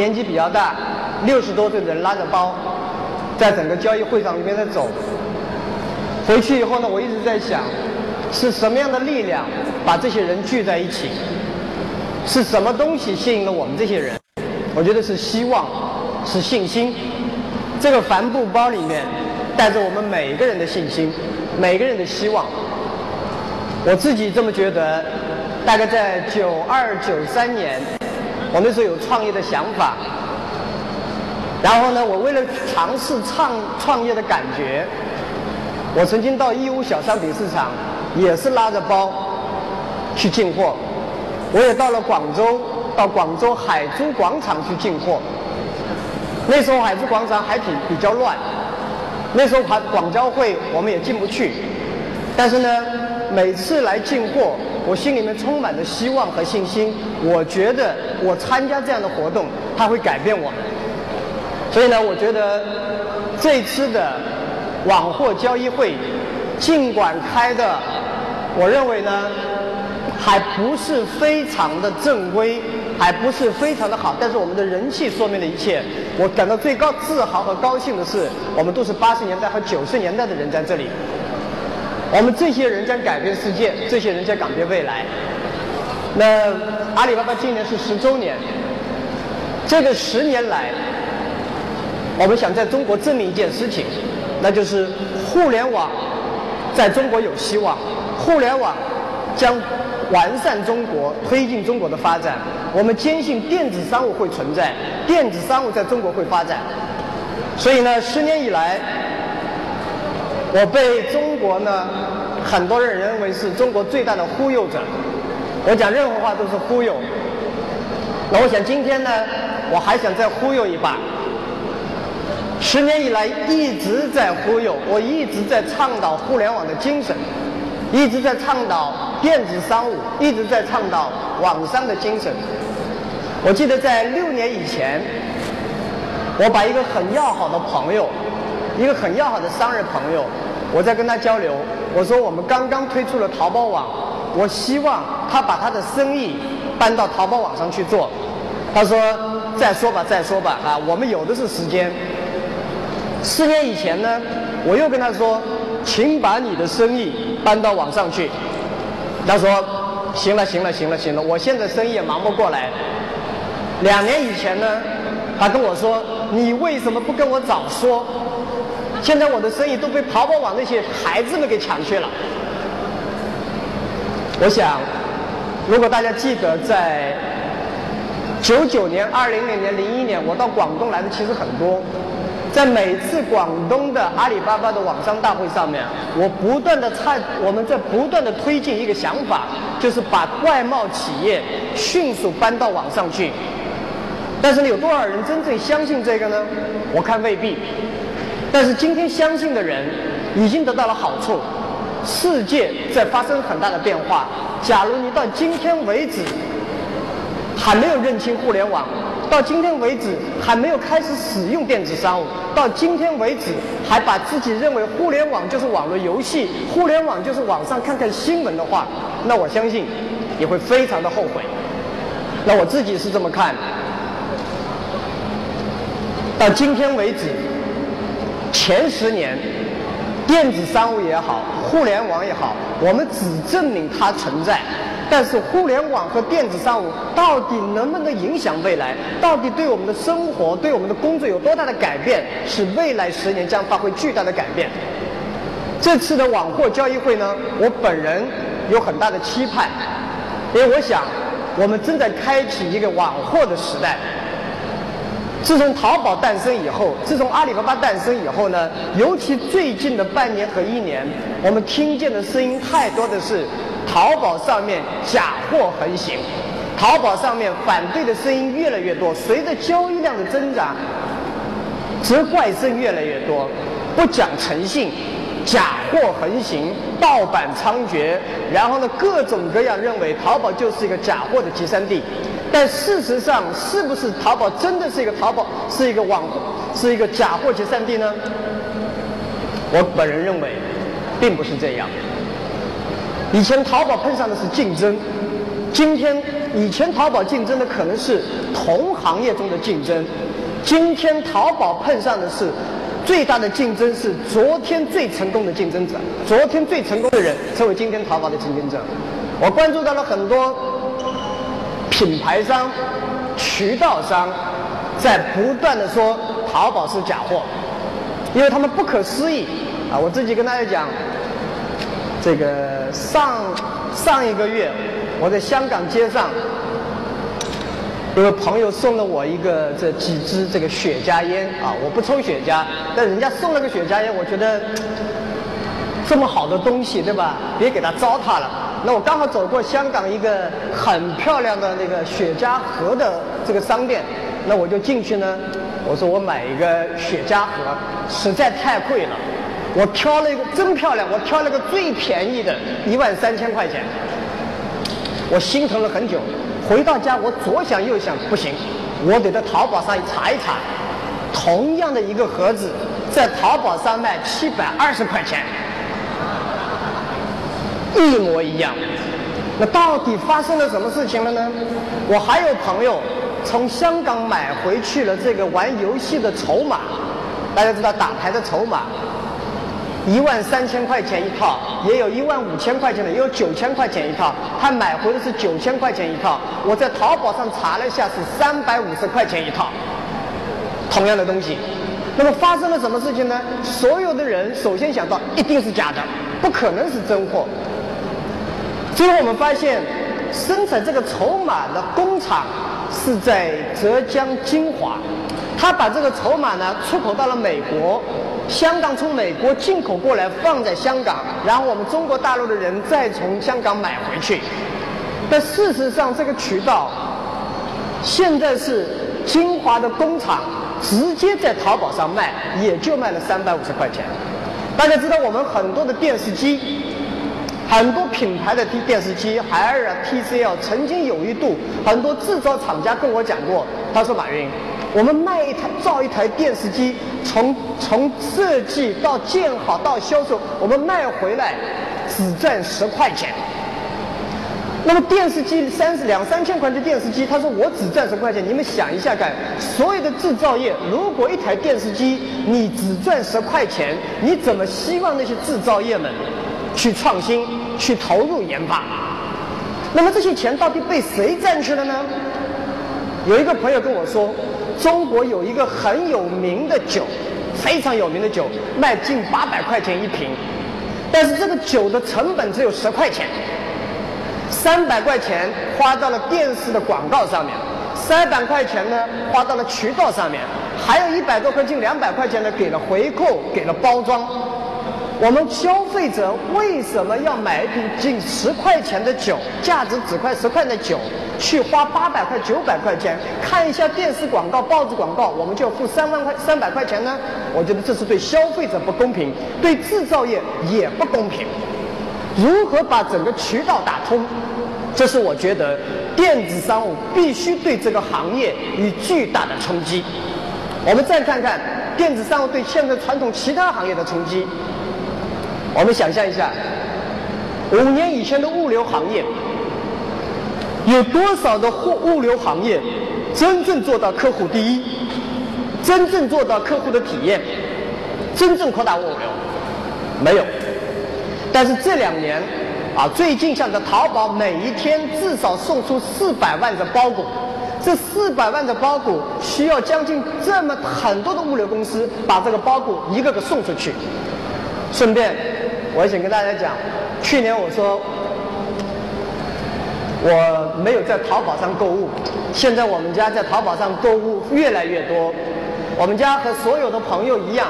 年纪比较大，六十多岁的人拉着包，在整个交易会场里面在走。回去以后呢，我一直在想，是什么样的力量把这些人聚在一起？是什么东西吸引了我们这些人？我觉得是希望，是信心。这个帆布包里面带着我们每一个人的信心，每个人的希望。我自己这么觉得，大概在九二九三年，我那时候有创业的想法。然后呢，我为了尝试创创业的感觉，我曾经到义乌小商品市场，也是拉着包去进货。我也到了广州，到广州海珠广场去进货。那时候海珠广场还挺比较乱，那时候还广交会我们也进不去，但是呢。每次来进货，我心里面充满着希望和信心。我觉得我参加这样的活动，它会改变我。所以呢，我觉得这次的网货交易会，尽管开的，我认为呢，还不是非常的正规，还不是非常的好。但是我们的人气说明了一切。我感到最高自豪和高兴的是，我们都是八十年代和九十年代的人在这里。我们这些人将改变世界，这些人将改变未来。那阿里巴巴今年是十周年，这个十年来，我们想在中国证明一件事情，那就是互联网在中国有希望，互联网将完善中国，推进中国的发展。我们坚信电子商务会存在，电子商务在中国会发展。所以呢，十年以来。我被中国呢，很多人认为是中国最大的忽悠者。我讲任何话都是忽悠。那我想今天呢，我还想再忽悠一把。十年以来一直在忽悠，我一直在倡导互联网的精神，一直在倡导电子商务，一直在倡导网商的精神。我记得在六年以前，我把一个很要好的朋友。一个很要好的商人朋友，我在跟他交流，我说我们刚刚推出了淘宝网，我希望他把他的生意搬到淘宝网上去做。他说再说吧，再说吧，啊，我们有的是时间。四年以前呢，我又跟他说，请把你的生意搬到网上去。他说行了，行了，行了，行了，我现在生意也忙不过来。两年以前呢，他跟我说，你为什么不跟我早说？现在我的生意都被淘宝网那些孩子们给抢去了。我想，如果大家记得，在九九年、二零零年、零一年，我到广东来的其实很多。在每次广东的阿里巴巴的网商大会上面，我不断的在，我们在不断的推进一个想法，就是把外贸企业迅速搬到网上去。但是有多少人真正相信这个呢？我看未必。但是今天相信的人已经得到了好处，世界在发生很大的变化。假如你到今天为止还没有认清互联网，到今天为止还没有开始使用电子商务，到今天为止还把自己认为互联网就是网络游戏，互联网就是网上看看新闻的话，那我相信你会非常的后悔。那我自己是这么看，到今天为止。前十年，电子商务也好，互联网也好，我们只证明它存在。但是，互联网和电子商务到底能不能影响未来？到底对我们的生活、对我们的工作有多大的改变？是未来十年将发挥巨大的改变。这次的网货交易会呢，我本人有很大的期盼，因为我想，我们正在开启一个网货的时代。自从淘宝诞生以后，自从阿里巴巴诞生以后呢，尤其最近的半年和一年，我们听见的声音太多的是，淘宝上面假货横行，淘宝上面反对的声音越来越多。随着交易量的增长，责怪声越来越多，不讲诚信，假货横行，盗版猖獗，然后呢，各种各样认为淘宝就是一个假货的集散地。但事实上，是不是淘宝真的是一个淘宝，是一个网，是一个假货集散地呢？我本人认为，并不是这样。以前淘宝碰上的是竞争，今天以前淘宝竞争的可能是同行业中的竞争，今天淘宝碰上的是最大的竞争是昨天最成功的竞争者，昨天最成功的人成为今天淘宝的竞争者。我关注到了很多品牌商、渠道商在不断的说淘宝是假货，因为他们不可思议啊！我自己跟大家讲，这个上上一个月。我在香港街上，有个朋友送了我一个这几支这个雪茄烟啊，我不抽雪茄，但人家送了个雪茄烟，我觉得 这么好的东西对吧？别给他糟蹋了。那我刚好走过香港一个很漂亮的那个雪茄盒的这个商店，那我就进去呢。我说我买一个雪茄盒，实在太贵了。我挑了一个真漂亮，我挑了个最便宜的，一万三千块钱。我心疼了很久，回到家我左想右想，不行，我得在淘宝上查一查，同样的一个盒子，在淘宝上卖七百二十块钱，一模一样。那到底发生了什么事情了呢？我还有朋友从香港买回去了这个玩游戏的筹码，大家知道打牌的筹码。一万三千块钱一套，也有一万五千块钱的，也有九千块钱一套。他买回的是九千块钱一套，我在淘宝上查了一下，是三百五十块钱一套。同样的东西，那么发生了什么事情呢？所有的人首先想到一定是假的，不可能是真货。最后我们发现，生产这个筹码的工厂是在浙江金华，他把这个筹码呢出口到了美国。香港从美国进口过来，放在香港，然后我们中国大陆的人再从香港买回去。但事实上，这个渠道现在是金华的工厂直接在淘宝上卖，也就卖了三百五十块钱。大家知道，我们很多的电视机，很多品牌的电视机，海尔啊、TCL，曾经有一度，很多制造厂家跟我讲过，他说马云。我们卖一台造一台电视机，从从设计到建好到销售，我们卖回来只赚十块钱。那么电视机三十两三千块的电视机，他说我只赚十块钱。你们想一下看，所有的制造业，如果一台电视机你只赚十块钱，你怎么希望那些制造业们去创新、去投入研发？那么这些钱到底被谁占去了呢？有一个朋友跟我说。中国有一个很有名的酒，非常有名的酒，卖近八百块钱一瓶，但是这个酒的成本只有十块钱，三百块钱花到了电视的广告上面，三百块钱呢花到了渠道上面，还有一百多块近两百块钱呢给了回扣，给了包装。我们消费者为什么要买一瓶近十块钱的酒，价值只块十块的酒，去花八百块、九百块钱看一下电视广告、报纸广告，我们就要付三万块、三百块钱呢？我觉得这是对消费者不公平，对制造业也不公平。如何把整个渠道打通？这是我觉得电子商务必须对这个行业以巨大的冲击。我们再看看电子商务对现在传统其他行业的冲击。我们想象一下，五年以前的物流行业，有多少的货物流行业真正做到客户第一，真正做到客户的体验，真正扩大物流？没有。但是这两年，啊，最近像在淘宝，每一天至少送出四百万的包裹，这四百万的包裹需要将近这么很多的物流公司把这个包裹一个个送出去，顺便。我想跟大家讲，去年我说我没有在淘宝上购物，现在我们家在淘宝上购物越来越多。我们家和所有的朋友一样，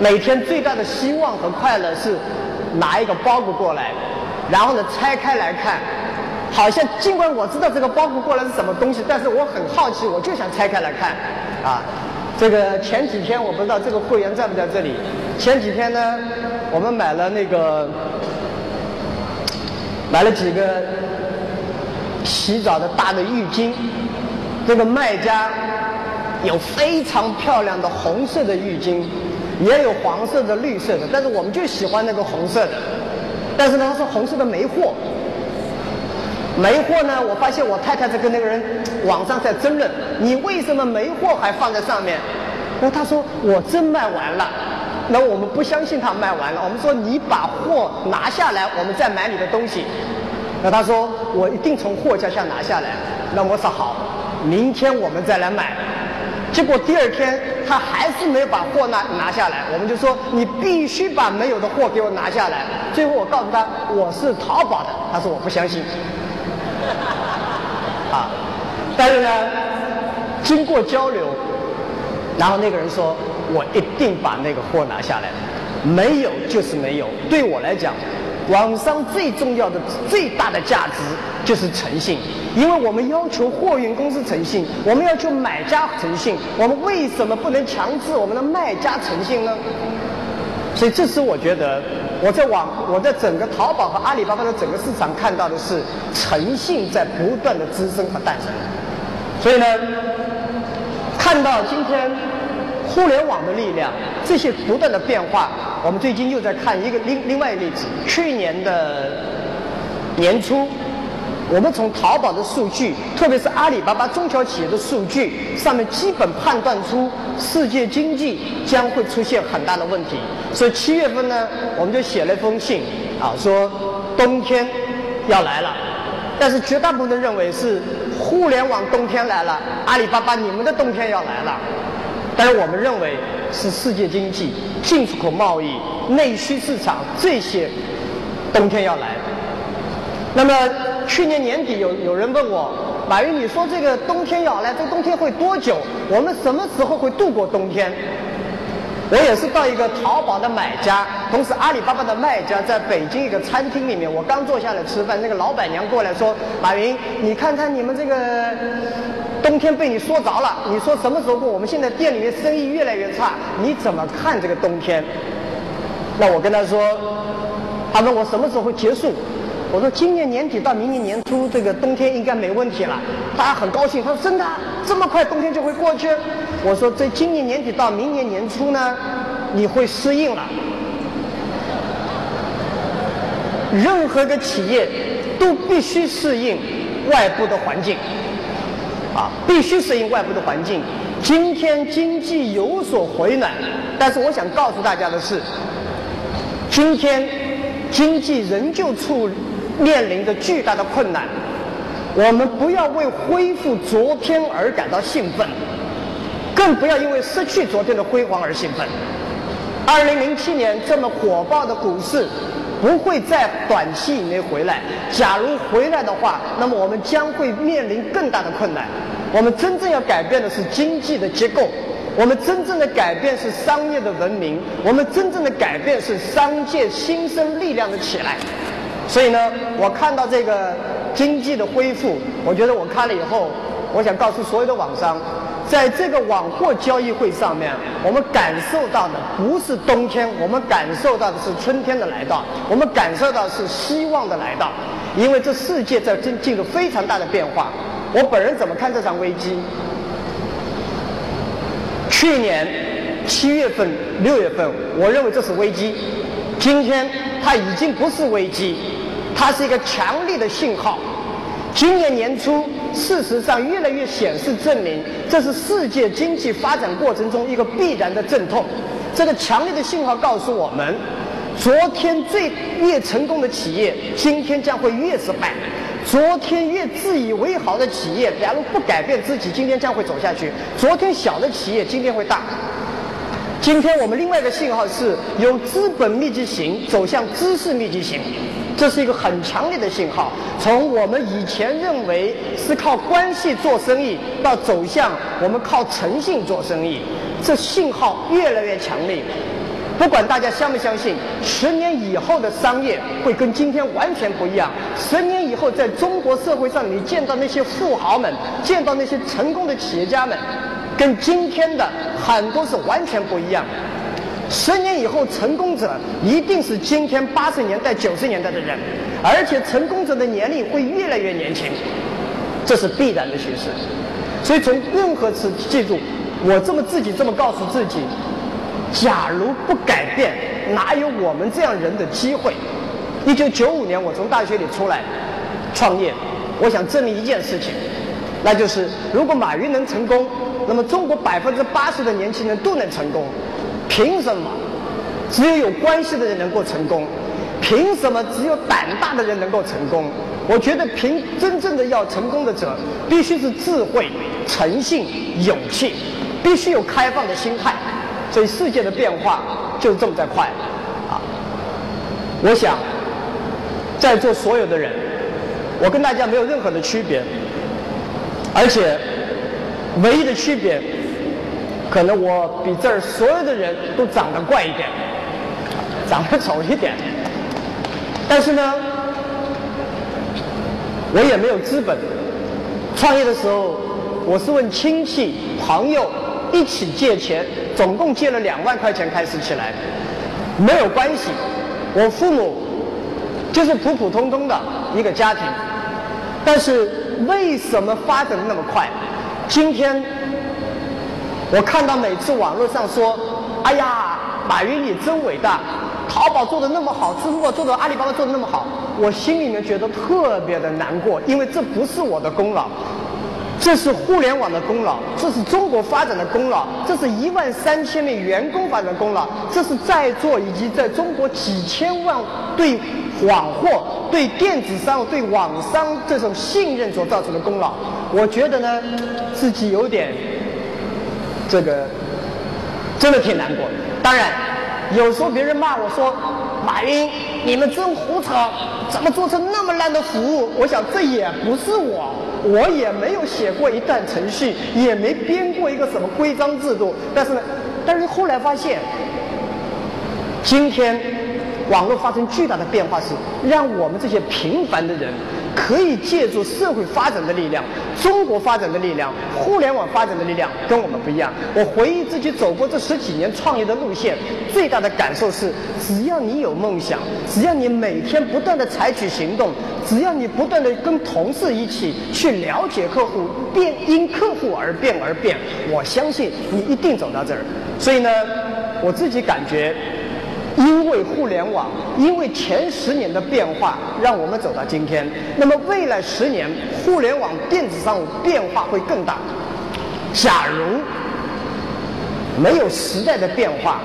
每天最大的希望和快乐是拿一个包裹过来，然后呢拆开来看，好像尽管我知道这个包裹过来是什么东西，但是我很好奇，我就想拆开来看，啊。这个前几天我不知道这个会员在不在这里。前几天呢，我们买了那个买了几个洗澡的大的浴巾。这个卖家有非常漂亮的红色的浴巾，也有黄色的、绿色的，但是我们就喜欢那个红色的。但是呢，它是红色的没货。没货呢，我发现我太太在跟那个人网上在争论，你为什么没货还放在上面？那他说我真卖完了。那我们不相信他卖完了，我们说你把货拿下来，我们再买你的东西。那他说我一定从货架下拿下来。那我说好，明天我们再来买。结果第二天他还是没有把货拿拿下来，我们就说你必须把没有的货给我拿下来。最后我告诉他我是淘宝的，他说我不相信。啊，但是呢，经过交流，然后那个人说我一定把那个货拿下来，没有就是没有。对我来讲。网上最重要的、最大的价值就是诚信，因为我们要求货运公司诚信，我们要求买家诚信，我们为什么不能强制我们的卖家诚信呢？所以，这是我觉得我在网、我在整个淘宝和阿里巴巴的整个市场看到的是诚信在不断的滋生和诞生。所以呢，看到今天互联网的力量，这些不断的变化。我们最近又在看一个另另外一个例子，去年的年初，我们从淘宝的数据，特别是阿里巴巴中小企业的数据上面，基本判断出世界经济将会出现很大的问题。所以七月份呢，我们就写了一封信，啊，说冬天要来了。但是绝大部分认为是互联网冬天来了，阿里巴巴你们的冬天要来了。但是我们认为是世界经济、进出口贸易、内需市场这些冬天要来。那么去年年底有有人问我，马云，你说这个冬天要来，这个冬天会多久？我们什么时候会度过冬天？我也是到一个淘宝的买家，同时阿里巴巴的卖家，在北京一个餐厅里面，我刚坐下来吃饭，那个老板娘过来说：“马云，你看看你们这个。”冬天被你说着了，你说什么时候过？我们现在店里面生意越来越差，你怎么看这个冬天？那我跟他说，他问我什么时候会结束？我说今年年底到明年年初，这个冬天应该没问题了。大家很高兴，他说真的，这么快冬天就会过去？我说在今年年底到明年年初呢，你会适应了。任何一个企业都必须适应外部的环境。啊，必须适应外部的环境。今天经济有所回暖，但是我想告诉大家的是，今天经济仍旧处面临着巨大的困难。我们不要为恢复昨天而感到兴奋，更不要因为失去昨天的辉煌而兴奋。二零零七年这么火爆的股市。不会在短期以内回来。假如回来的话，那么我们将会面临更大的困难。我们真正要改变的是经济的结构，我们真正的改变是商业的文明，我们真正的改变是商界新生力量的起来。所以呢，我看到这个经济的恢复，我觉得我看了以后，我想告诉所有的网商。在这个网货交易会上面，我们感受到的不是冬天，我们感受到的是春天的来到，我们感受到是希望的来到，因为这世界在进进入非常大的变化。我本人怎么看这场危机？去年七月份、六月份，我认为这是危机，今天它已经不是危机，它是一个强烈的信号。今年年初，事实上越来越显示证明，这是世界经济发展过程中一个必然的阵痛。这个强烈的信号告诉我们，昨天最越成功的企业，今天将会越失败；昨天越自以为好的企业，假如不改变自己，今天将会走下去；昨天小的企业，今天会大。今天我们另外一个信号是由资本密集型走向知识密集型。这是一个很强烈的信号，从我们以前认为是靠关系做生意，到走向我们靠诚信做生意，这信号越来越强烈。不管大家相不相信，十年以后的商业会跟今天完全不一样。十年以后，在中国社会上，你见到那些富豪们，见到那些成功的企业家们，跟今天的很多是完全不一样。十年以后，成功者一定是今天八十年代、九十年代的人，而且成功者的年龄会越来越年轻，这是必然的趋势。所以从任何次记住，我这么自己这么告诉自己：，假如不改变，哪有我们这样人的机会？一九九五年，我从大学里出来创业，我想证明一件事情，那就是如果马云能成功，那么中国百分之八十的年轻人都能成功。凭什么只有有关系的人能够成功？凭什么只有胆大的人能够成功？我觉得，凭真正的要成功的者，必须是智慧、诚信、勇气，必须有开放的心态。所以，世界的变化就是这么在快啊！我想，在座所有的人，我跟大家没有任何的区别，而且唯一的区别，可能我比这儿所有的人都长得怪一点，长得丑一点。但是呢，我也没有资本。创业的时候，我是问亲戚朋友一起借钱，总共借了两万块钱开始起来，没有关系。我父母就是普普通通的一个家庭，但是为什么发展的那么快？今天我看到每次网络上说：“哎呀，马云你真伟大。”淘宝做的那么好，支付宝做的，阿里巴巴做的那么好，我心里面觉得特别的难过，因为这不是我的功劳，这是互联网的功劳，这是中国发展的功劳，这是一万三千名员工发展的功劳，这是在座以及在中国几千万对网货、对电子商务、对网商这种信任所造成的功劳。我觉得呢，自己有点这个，真的挺难过。当然。有时候别人骂我说：“马云，你们真胡扯，怎么做成那么烂的服务？”我想这也不是我，我也没有写过一段程序，也没编过一个什么规章制度。但是呢，但是后来发现，今天网络发生巨大的变化，是让我们这些平凡的人。可以借助社会发展的力量、中国发展的力量、互联网发展的力量，跟我们不一样。我回忆自己走过这十几年创业的路线，最大的感受是：只要你有梦想，只要你每天不断的采取行动，只要你不断的跟同事一起去了解客户，变因客户而变而变，我相信你一定走到这儿。所以呢，我自己感觉。因为互联网，因为前十年的变化，让我们走到今天。那么未来十年，互联网电子商务变化会更大。假如没有时代的变化，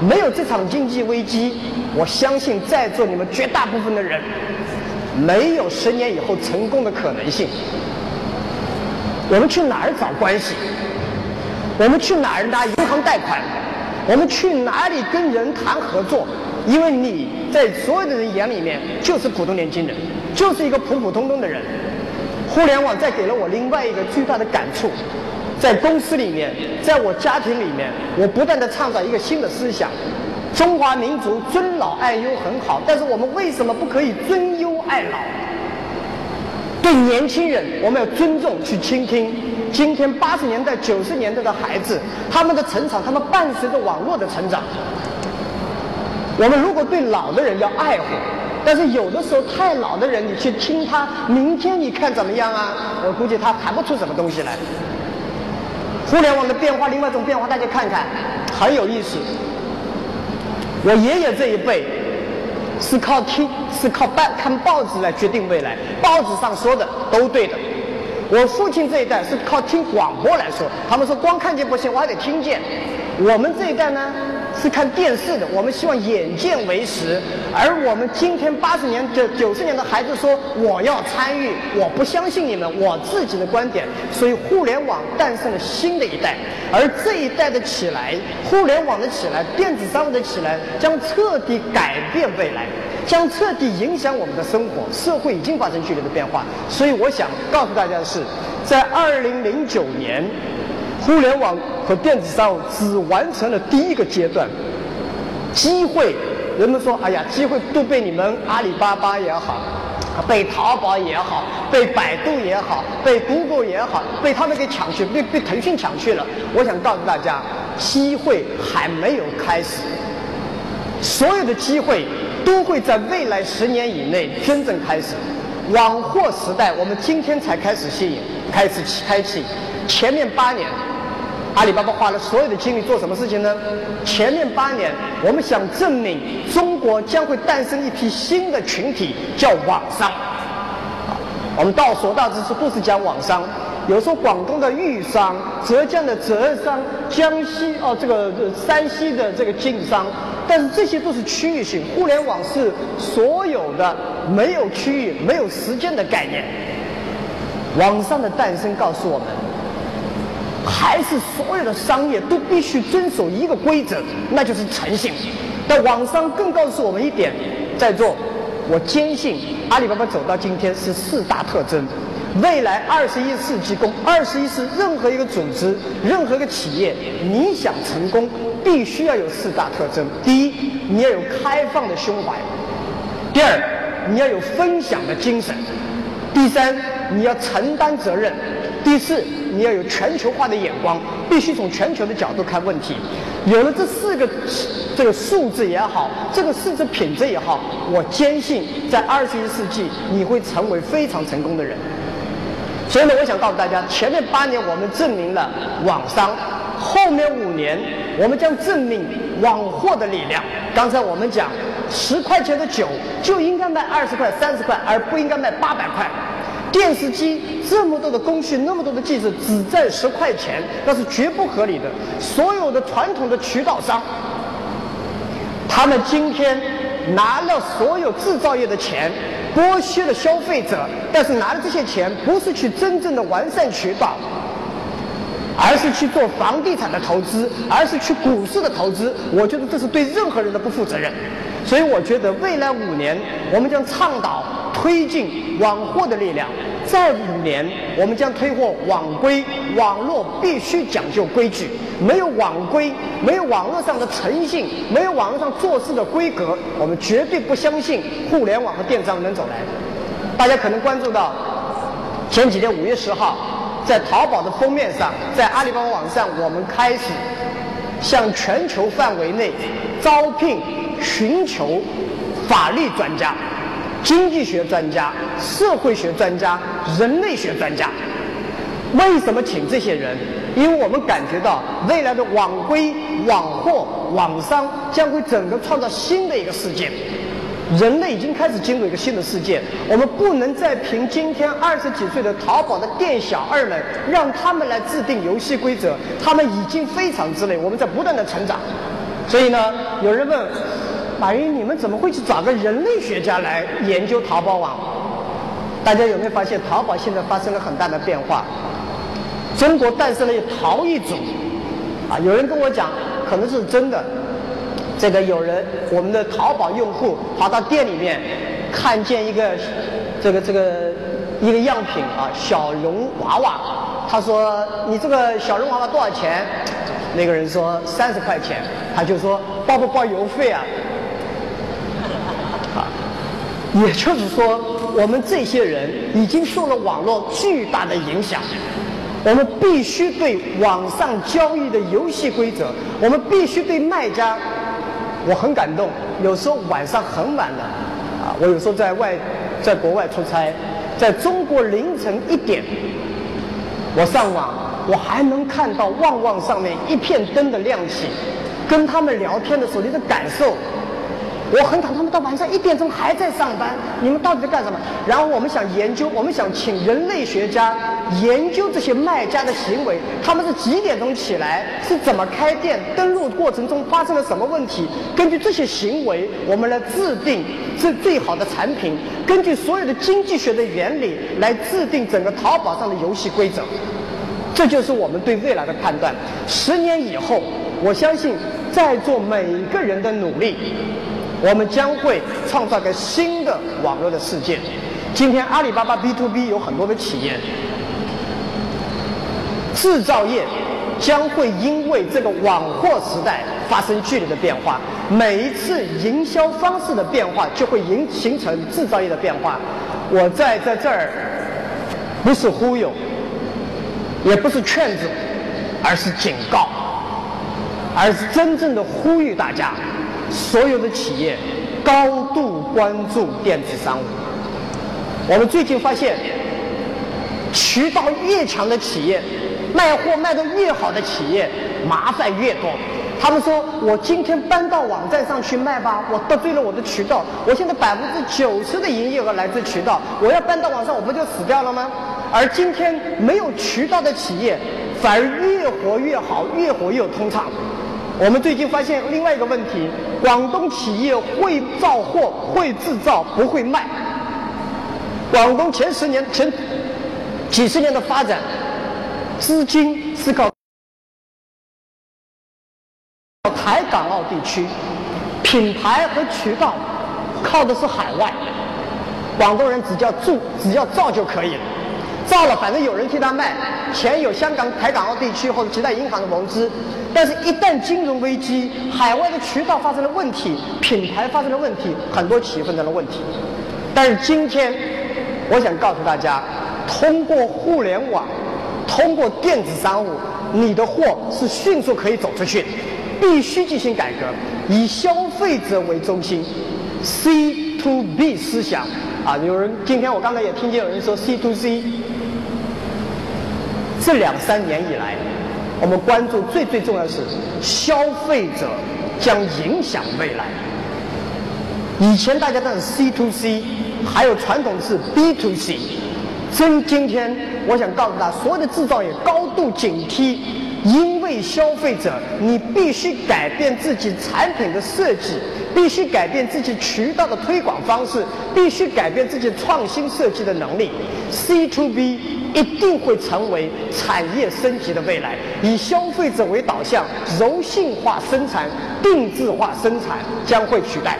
没有这场经济危机，我相信在座你们绝大部分的人，没有十年以后成功的可能性。我们去哪儿找关系？我们去哪儿拿银行贷款？我们去哪里跟人谈合作？因为你在所有的人眼里面就是普通年轻人，就是一个普普通通的人。互联网再给了我另外一个巨大的感触，在公司里面，在我家庭里面，我不断的倡导一个新的思想：中华民族尊老爱幼很好，但是我们为什么不可以尊优爱老？对年轻人，我们要尊重，去倾听。今天八十年代、九十年代的孩子，他们的成长，他们伴随着网络的成长。我们如果对老的人要爱护，但是有的时候太老的人，你去听他，明天你看怎么样啊？我估计他谈不出什么东西来。互联网的变化，另外一种变化，大家看看，很有意思。我爷爷这一辈。是靠听，是靠办看报纸来决定未来，报纸上说的都对的。我父亲这一代是靠听广播来说，他们说光看见不行，我还得听见。我们这一代呢？是看电视的，我们希望眼见为实。而我们今天八十年、九九十年的孩子说：“我要参与，我不相信你们，我自己的观点。”所以，互联网诞生了新的一代，而这一代的起来，互联网的起来，电子商务的起来，将彻底改变未来，将彻底影响我们的生活。社会已经发生剧烈的变化，所以我想告诉大家的是，在二零零九年。互联网和电子商务只完成了第一个阶段，机会，人们说，哎呀，机会都被你们阿里巴巴也好，被淘宝也好，被百度也好，被 Google 也好，被他们给抢去，被被腾讯抢去了。我想告诉大家，机会还没有开始，所有的机会都会在未来十年以内真正开始。网货时代，我们今天才开始吸引，开始开启，前面八年。阿里巴巴花了所有的精力做什么事情呢？前面八年，我们想证明中国将会诞生一批新的群体，叫网商。我们到所到之处都是讲网商，有时候广东的豫商、浙江的浙商、江西哦这个山西的这个晋商，但是这些都是区域性。互联网是所有的没有区域、没有时间的概念。网上的诞生告诉我们，还是所有的商业都必须遵守一个规则，那就是诚信。但网上更告诉我们一点，在座，我坚信阿里巴巴走到今天是四大特征。未来二十一世纪共二十一世任何一个组织、任何一个企业，你想成功，必须要有四大特征：第一，你要有开放的胸怀；第二，你要有分享的精神；第三，你要承担责任；第四，你要有全球化的眼光，必须从全球的角度看问题。有了这四个这个素质也好，这个素质品质也好，我坚信在二十一世纪你会成为非常成功的人。所以呢，我想告诉大家，前面八年我们证明了网商，后面五年我们将证明网货的力量。刚才我们讲，十块钱的酒就应该卖二十块、三十块，而不应该卖八百块。电视机这么多的工序，那么多的技术，只赚十块钱，那是绝不合理的。所有的传统的渠道商，他们今天拿了所有制造业的钱。剥削了消费者，但是拿了这些钱不是去真正的完善渠道，而是去做房地产的投资，而是去股市的投资。我觉得这是对任何人的不负责任。所以我觉得未来五年，我们将倡导推进网货的力量。再五年，我们将推货网规，网络必须讲究规矩。没有网规，没有网络上的诚信，没有网络上做事的规格，我们绝对不相信互联网和电商能走来。大家可能关注到，前几天五月十号，在淘宝的封面上，在阿里巴巴网上，我们开始向全球范围内招聘、寻求法律专家。经济学专家、社会学专家、人类学专家，为什么请这些人？因为我们感觉到未来的网规、网货、网商将会整个创造新的一个世界。人类已经开始进入一个新的世界，我们不能再凭今天二十几岁的淘宝的店小二们，让他们来制定游戏规则。他们已经非常之累，我们在不断的成长。所以呢，有人问。马云，你们怎么会去找个人类学家来研究淘宝网？大家有没有发现，淘宝现在发生了很大的变化？中国诞生了淘一族，啊，有人跟我讲，可能是真的。这个有人，我们的淘宝用户跑到店里面，看见一个这个这个一个样品啊，小绒娃娃，他说：“你这个小绒娃娃多少钱？”那个人说：“三十块钱。”他就说：“包不包邮费啊？”也就是说，我们这些人已经受了网络巨大的影响。我们必须对网上交易的游戏规则，我们必须对卖家。我很感动，有时候晚上很晚了，啊，我有时候在外，在国外出差，在中国凌晨一点，我上网，我还能看到旺旺上面一片灯的亮起，跟他们聊天的时候，你的感受。我很讨他们到晚上一点钟还在上班，你们到底在干什么？然后我们想研究，我们想请人类学家研究这些卖家的行为，他们是几点钟起来，是怎么开店，登录过程中发生了什么问题？根据这些行为，我们来制定是最好的产品，根据所有的经济学的原理来制定整个淘宝上的游戏规则。这就是我们对未来的判断。十年以后，我相信在座每一个人的努力。我们将会创造一个新的网络的世界。今天阿里巴巴 B to B 有很多的企业，制造业将会因为这个网货时代发生剧烈的变化。每一次营销方式的变化，就会形形成制造业的变化。我在在这儿不是忽悠，也不是劝阻，而是警告，而是真正的呼吁大家。所有的企业高度关注电子商务。我们最近发现，渠道越强的企业，卖货卖得越好的企业，麻烦越多。他们说我今天搬到网站上去卖吧，我得罪了我的渠道。我现在百分之九十的营业额来自渠道，我要搬到网上，我不就死掉了吗？而今天没有渠道的企业，反而越活越好，越活越通畅。我们最近发现另外一个问题：广东企业会造货、会制造，不会卖。广东前十年、前几十年的发展，资金是靠台港澳地区，品牌和渠道靠的是海外。广东人只要做，只要造就可以了。造了，反正有人替他卖，钱有香港、台港澳地区或者其他银行的融资。但是，一旦金融危机，海外的渠道发生了问题，品牌发生了问题，很多企业发生了问题。但是今天，我想告诉大家，通过互联网，通过电子商务，你的货是迅速可以走出去的。必须进行改革，以消费者为中心，C to B 思想啊！有人今天我刚才也听见有人说 C to C。这两三年以来，我们关注最最重要的是消费者将影响未来。以前大家都是 C to C，还有传统是 B to C。真今天，我想告诉大家，所有的制造业高度警惕，因为消费者，你必须改变自己产品的设计，必须改变自己渠道的推广方式，必须改变自己创新设计的能力。C to B。一定会成为产业升级的未来，以消费者为导向，柔性化生产、定制化生产将会取代。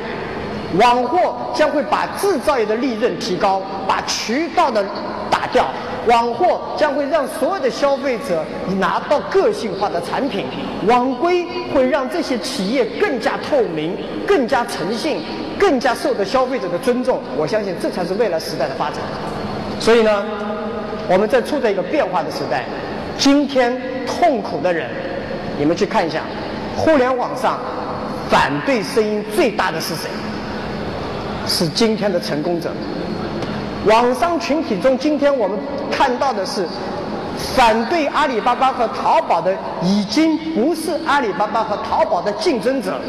网货将会把制造业的利润提高，把渠道的打掉。网货将会让所有的消费者拿到个性化的产品。网规会让这些企业更加透明、更加诚信、更加受到消费者的尊重。我相信这才是未来时代的发展。所以呢？我们在处在一个变化的时代，今天痛苦的人，你们去看一下，互联网上反对声音最大的是谁？是今天的成功者。网商群体中，今天我们看到的是反对阿里巴巴和淘宝的，已经不是阿里巴巴和淘宝的竞争者，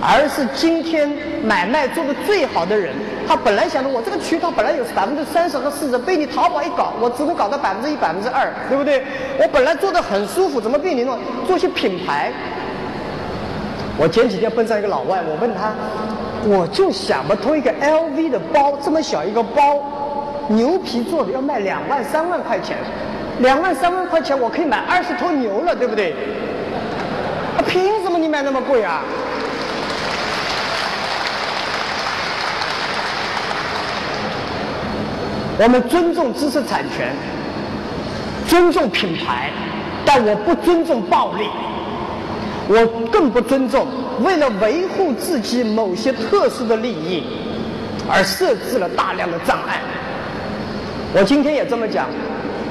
而是今天买卖做的最好的人。他本来想着，我这个渠道本来有百分之三十和四十，被你淘宝一搞，我只能搞到百分之一、百分之二，对不对？我本来做的很舒服，怎么被你弄？做些品牌。我前几天碰上一个老外，我问他，我就想不通，一个 LV 的包这么小一个包，牛皮做的要卖两万三万块钱，两万三万块钱我可以买二十头牛了，对不对？凭什么你买那么贵啊？我们尊重知识产权，尊重品牌，但我不尊重暴力，我更不尊重为了维护自己某些特殊的利益而设置了大量的障碍。我今天也这么讲，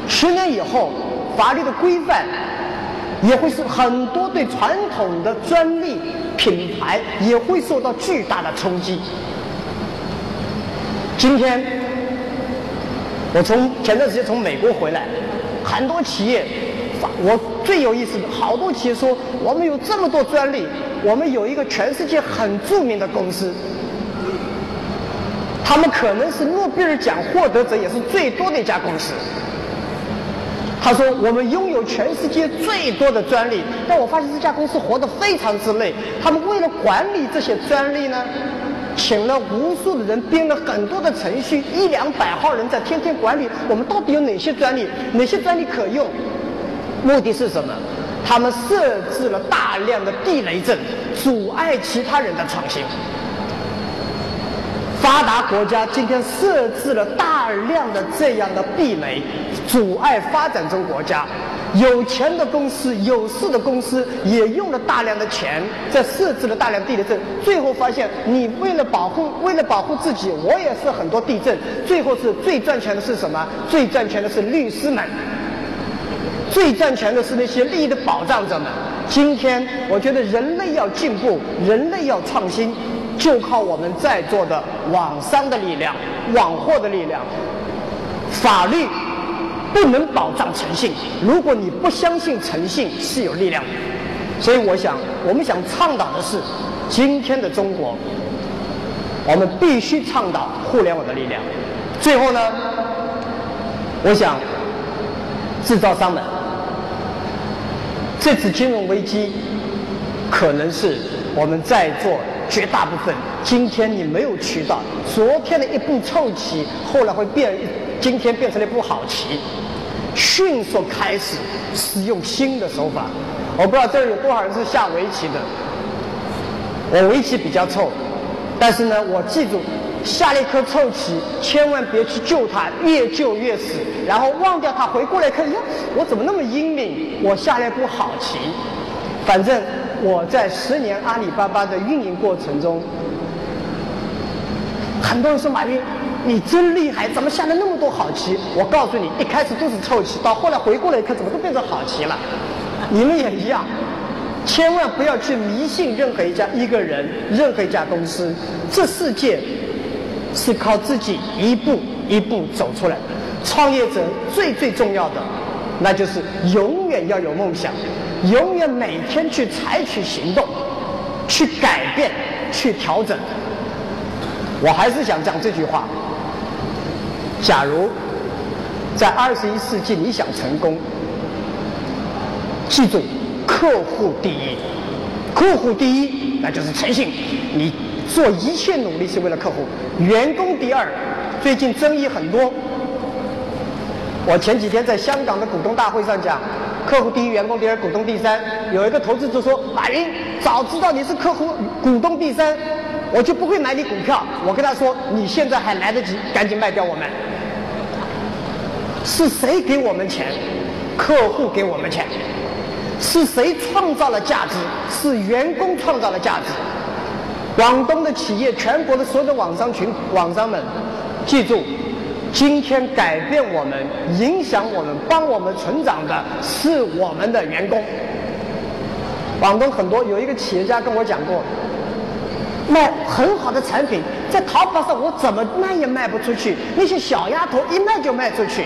十年以后，法律的规范也会是很多对传统的专利品牌也会受到巨大的冲击。今天。我从前段时间从美国回来，很多企业，我最有意思的，好多企业说我们有这么多专利，我们有一个全世界很著名的公司，他们可能是诺贝尔奖获得者也是最多的一家公司。他说我们拥有全世界最多的专利，但我发现这家公司活得非常之累，他们为了管理这些专利呢。请了无数的人，编了很多的程序，一两百号人在天天管理。我们到底有哪些专利？哪些专利可用？目的是什么？他们设置了大量的地雷阵，阻碍其他人的创新。发达国家今天设置了大量的这样的壁垒，阻碍发展中国家。有钱的公司、有势的公司也用了大量的钱，在设置了大量地雷阵，最后发现，你为了保护，为了保护自己，我也是很多地震，最后是最赚钱的是什么？最赚钱的是律师们，最赚钱的是那些利益的保障者们。今天，我觉得人类要进步，人类要创新，就靠我们在座的网商的力量、网货的力量、法律。不能保障诚信。如果你不相信诚信是有力量的，所以我想，我们想倡导的是，今天的中国，我们必须倡导互联网的力量。最后呢，我想，制造商们，这次金融危机，可能是我们在座绝大部分今天你没有渠道，昨天的一步臭棋，后来会变，今天变成了一步好棋，迅速开始使用新的手法。我不知道这儿有多少人是下围棋的，我围棋比较臭，但是呢，我记住，下了一颗臭棋，千万别去救它，越救越死，然后忘掉它，回过来看，呀，我怎么那么英明？我下了一步好棋。反正我在十年阿里巴巴的运营过程中，很多人说马云，你真厉害，怎么下了那么多好棋？我告诉你，一开始都是臭棋，到后来回过来看，怎么都变成好棋了？你们也一样，千万不要去迷信任何一家一个人、任何一家公司。这世界是靠自己一步一步走出来的。创业者最最重要的，那就是永远要有梦想，永远每天去采取行动，去改变，去调整。我还是想讲这句话：假如在二十一世纪你想成功。记住，客户第一，客户第一，那就是诚信。你做一切努力是为了客户。员工第二，最近争议很多。我前几天在香港的股东大会上讲，客户第一，员工第二，股东第三。有一个投资者说：“马云，早知道你是客户股东第三，我就不会买你股票。”我跟他说：“你现在还来得及，赶紧卖掉我们。”是谁给我们钱？客户给我们钱。是谁创造了价值？是员工创造了价值。广东的企业，全国的所有的网商群、网商们，记住，今天改变我们、影响我们、帮我们成长的是我们的员工。广东很多有一个企业家跟我讲过，卖很好的产品，在淘宝上我怎么卖也卖不出去，那些小丫头一卖就卖出去。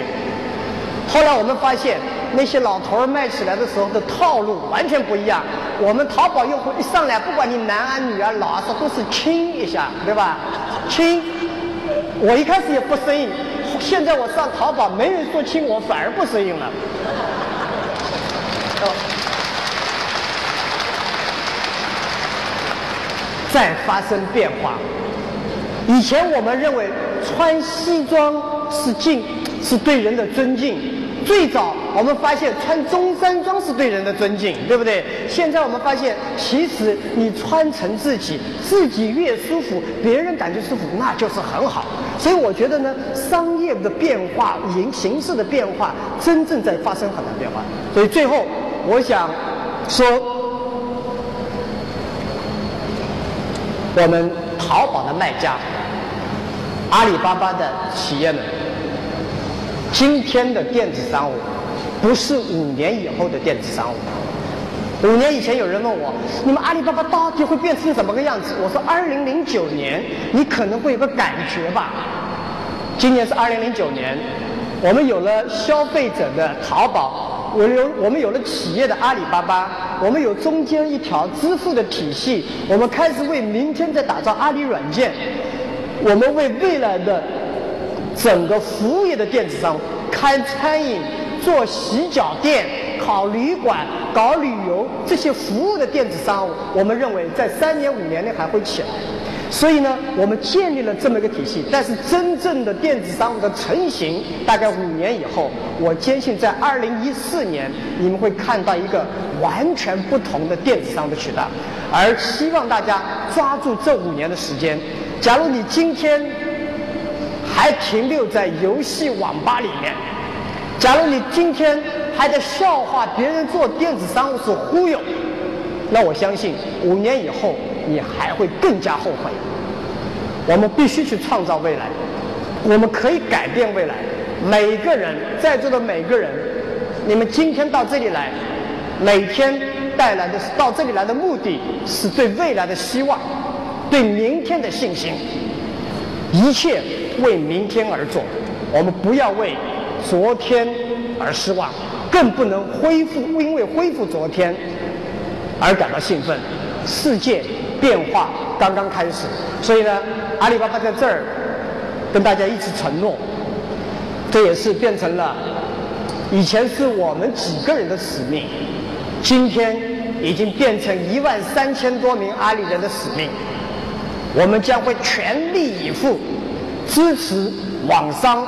后来我们发现。那些老头儿卖起来的时候的套路完全不一样。我们淘宝用户一上来，不管你男啊女啊老啊少，都是亲一下，对吧？亲。我一开始也不适应，现在我上淘宝没人说亲我，反而不适应了。在发生变化。以前我们认为穿西装是敬，是对人的尊敬。最早我们发现穿中山装是对人的尊敬，对不对？现在我们发现，其实你穿成自己，自己越舒服，别人感觉舒服，那就是很好。所以我觉得呢，商业的变化、形形式的变化，真正在发生很大变化。所以最后，我想说，我们淘宝的卖家，阿里巴巴的企业们。今天的电子商务不是五年以后的电子商务。五年以前有人问我，你们阿里巴巴到底会变成什么个样子？我说，二零零九年你可能会有个感觉吧。今年是二零零九年，我们有了消费者的淘宝，我有我们有了企业的阿里巴巴，我们有中间一条支付的体系，我们开始为明天在打造阿里软件，我们为未来的。整个服务业的电子商务，开餐饮、做洗脚店、考旅馆、搞旅游这些服务的电子商务，我们认为在三年五年内还会起来。所以呢，我们建立了这么一个体系。但是真正的电子商务的成型，大概五年以后，我坚信在二零一四年，你们会看到一个完全不同的电子商务的渠道。而希望大家抓住这五年的时间。假如你今天。还停留在游戏网吧里面。假如你今天还在笑话别人做电子商务是忽悠，那我相信五年以后你还会更加后悔。我们必须去创造未来，我们可以改变未来。每个人在座的每个人，你们今天到这里来，每天带来的是到这里来的目的是对未来的希望，对明天的信心，一切。为明天而做，我们不要为昨天而失望，更不能恢复因为恢复昨天而感到兴奋。世界变化刚刚开始，所以呢，阿里巴巴在这儿跟大家一起承诺，这也是变成了以前是我们几个人的使命，今天已经变成一万三千多名阿里人的使命。我们将会全力以赴支持网商、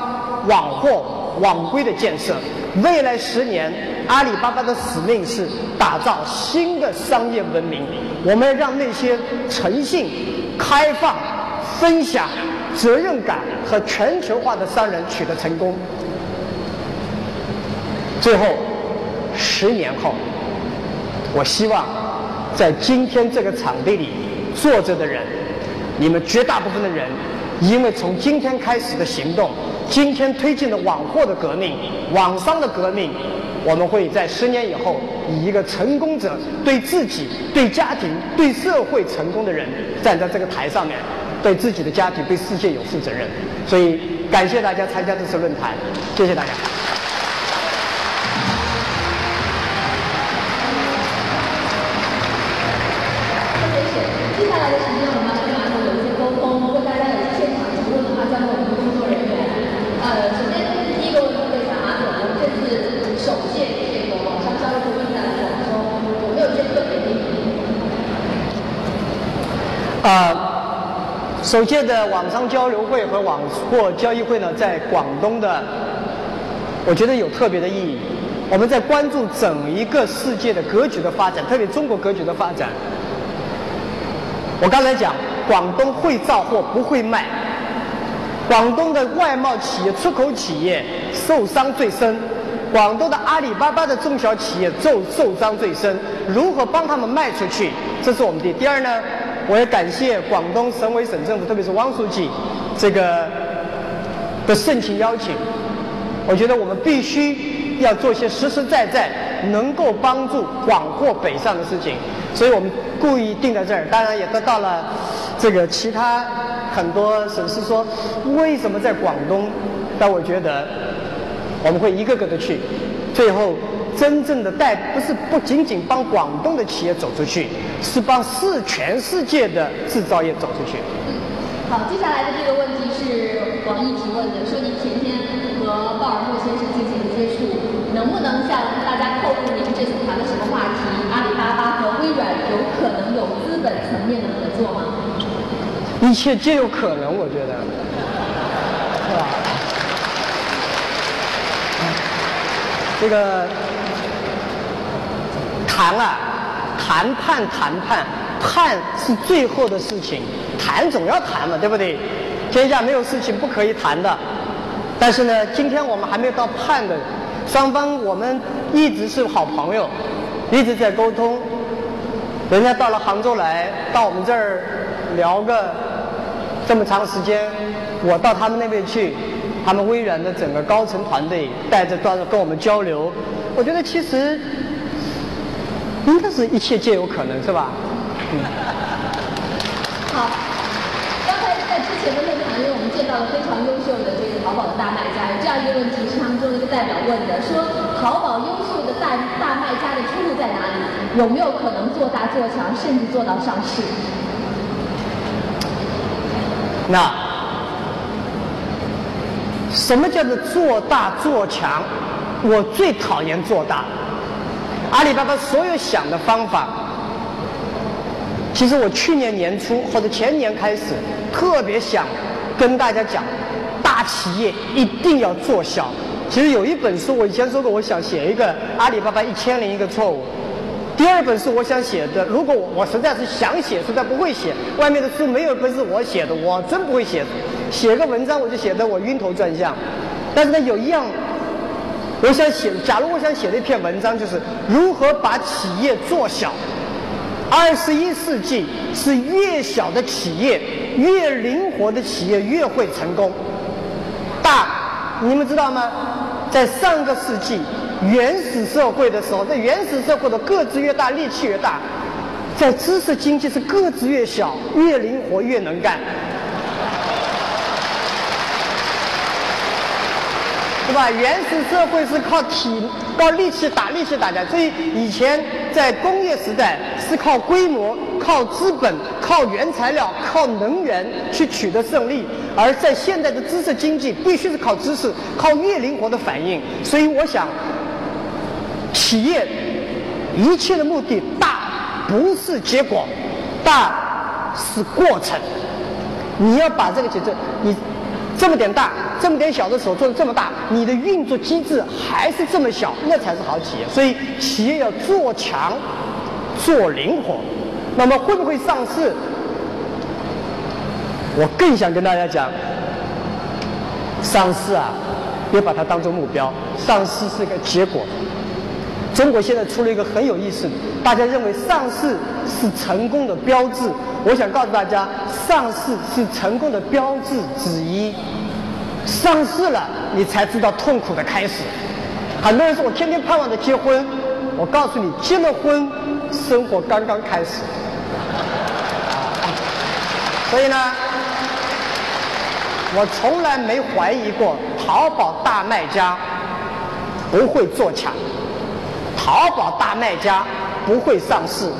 网货、网规的建设。未来十年，阿里巴巴的使命是打造新的商业文明。我们要让那些诚信、开放、分享、责任感和全球化的商人取得成功。最后，十年后，我希望在今天这个场地里坐着的人。你们绝大部分的人，因为从今天开始的行动，今天推进的网货的革命、网商的革命，我们会在十年以后，以一个成功者对自己、对家庭、对社会成功的人站在这个台上面，对自己的家庭、对世界有负责任。所以，感谢大家参加这次论坛，谢谢大家。首届的网商交流会和网货交易会呢，在广东的，我觉得有特别的意义。我们在关注整一个世界的格局的发展，特别中国格局的发展。我刚才讲，广东会造货不会卖，广东的外贸企业、出口企业受伤最深，广东的阿里巴巴的中小企业受受伤最深。如何帮他们卖出去？这是我们的第二呢？我也感谢广东省委省政府，特别是汪书记，这个的盛情邀请。我觉得我们必须要做些实实在在能够帮助广货北上的事情，所以我们故意定在这儿。当然也得到了这个其他很多省市说为什么在广东？但我觉得我们会一个个的去，最后。真正的带不是不仅仅帮广东的企业走出去，是帮世全世界的制造业走出去。嗯，好，接下来的这个问题是王毅提问的，说您前天和鲍尔默先生进行了接触，能不能向大家透露您这次谈了什么话题？阿里巴巴和微软有可能有资本层面的合作吗？一切皆有可能，我觉得，是吧？这个。谈啊，谈判谈判，判是最后的事情，谈总要谈嘛，对不对？天下没有事情不可以谈的。但是呢，今天我们还没有到判的，双方我们一直是好朋友，一直在沟通。人家到了杭州来，到我们这儿聊个这么长时间，我到他们那边去，他们微软的整个高层团队带着端跟我们交流，我觉得其实。应该是一切皆有可能，是吧？嗯。好，刚才在之前的论坛里，我们见到了非常优秀的这个淘宝的大卖家。有这样一个问题是他们中一个代表问的：说淘宝优秀的大大卖家的出路在哪里？有没有可能做大做强，甚至做到上市？那什么叫做做大做强？我最讨厌做大。阿里巴巴所有想的方法，其实我去年年初或者前年开始，特别想跟大家讲，大企业一定要做小。其实有一本书，我以前说过，我想写一个阿里巴巴一千零一个错误。第二本书我想写的，如果我实在是想写，实在不会写，外面的书没有一本是我写的，我真不会写。写个文章我就写得我晕头转向。但是呢，有一样。我想写，假如我想写的一篇文章，就是如何把企业做小。二十一世纪是越小的企业、越灵活的企业越会成功。大，你们知道吗？在上个世纪原始社会的时候，在原始社会的个子越大，力气越大；在知识经济是个子越小，越灵活，越能干。是吧？原始社会是靠体靠力气打力气打架。所以以前在工业时代是靠规模、靠资本、靠原材料、靠能源去取得胜利，而在现在的知识经济必须是靠知识、靠越灵活的反应。所以我想，企业一切的目的大不是结果，大是过程。你要把这个节奏，你这么点大，这么点小的手做的这么大，你的运作机制还是这么小，那才是好企业。所以企业要做强，做灵活。那么会不会上市？我更想跟大家讲，上市啊，别把它当做目标，上市是个结果。中国现在出了一个很有意思，大家认为上市是成功的标志。我想告诉大家，上市是成功的标志之一。上市了，你才知道痛苦的开始。很多人说我天天盼望着结婚，我告诉你，结了婚，生活刚刚开始。所以呢，我从来没怀疑过淘宝大卖家不会做强。淘宝大卖家不会上市，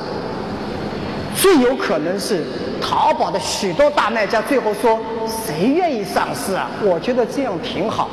最有可能是淘宝的许多大卖家最后说：“谁愿意上市啊？”我觉得这样挺好。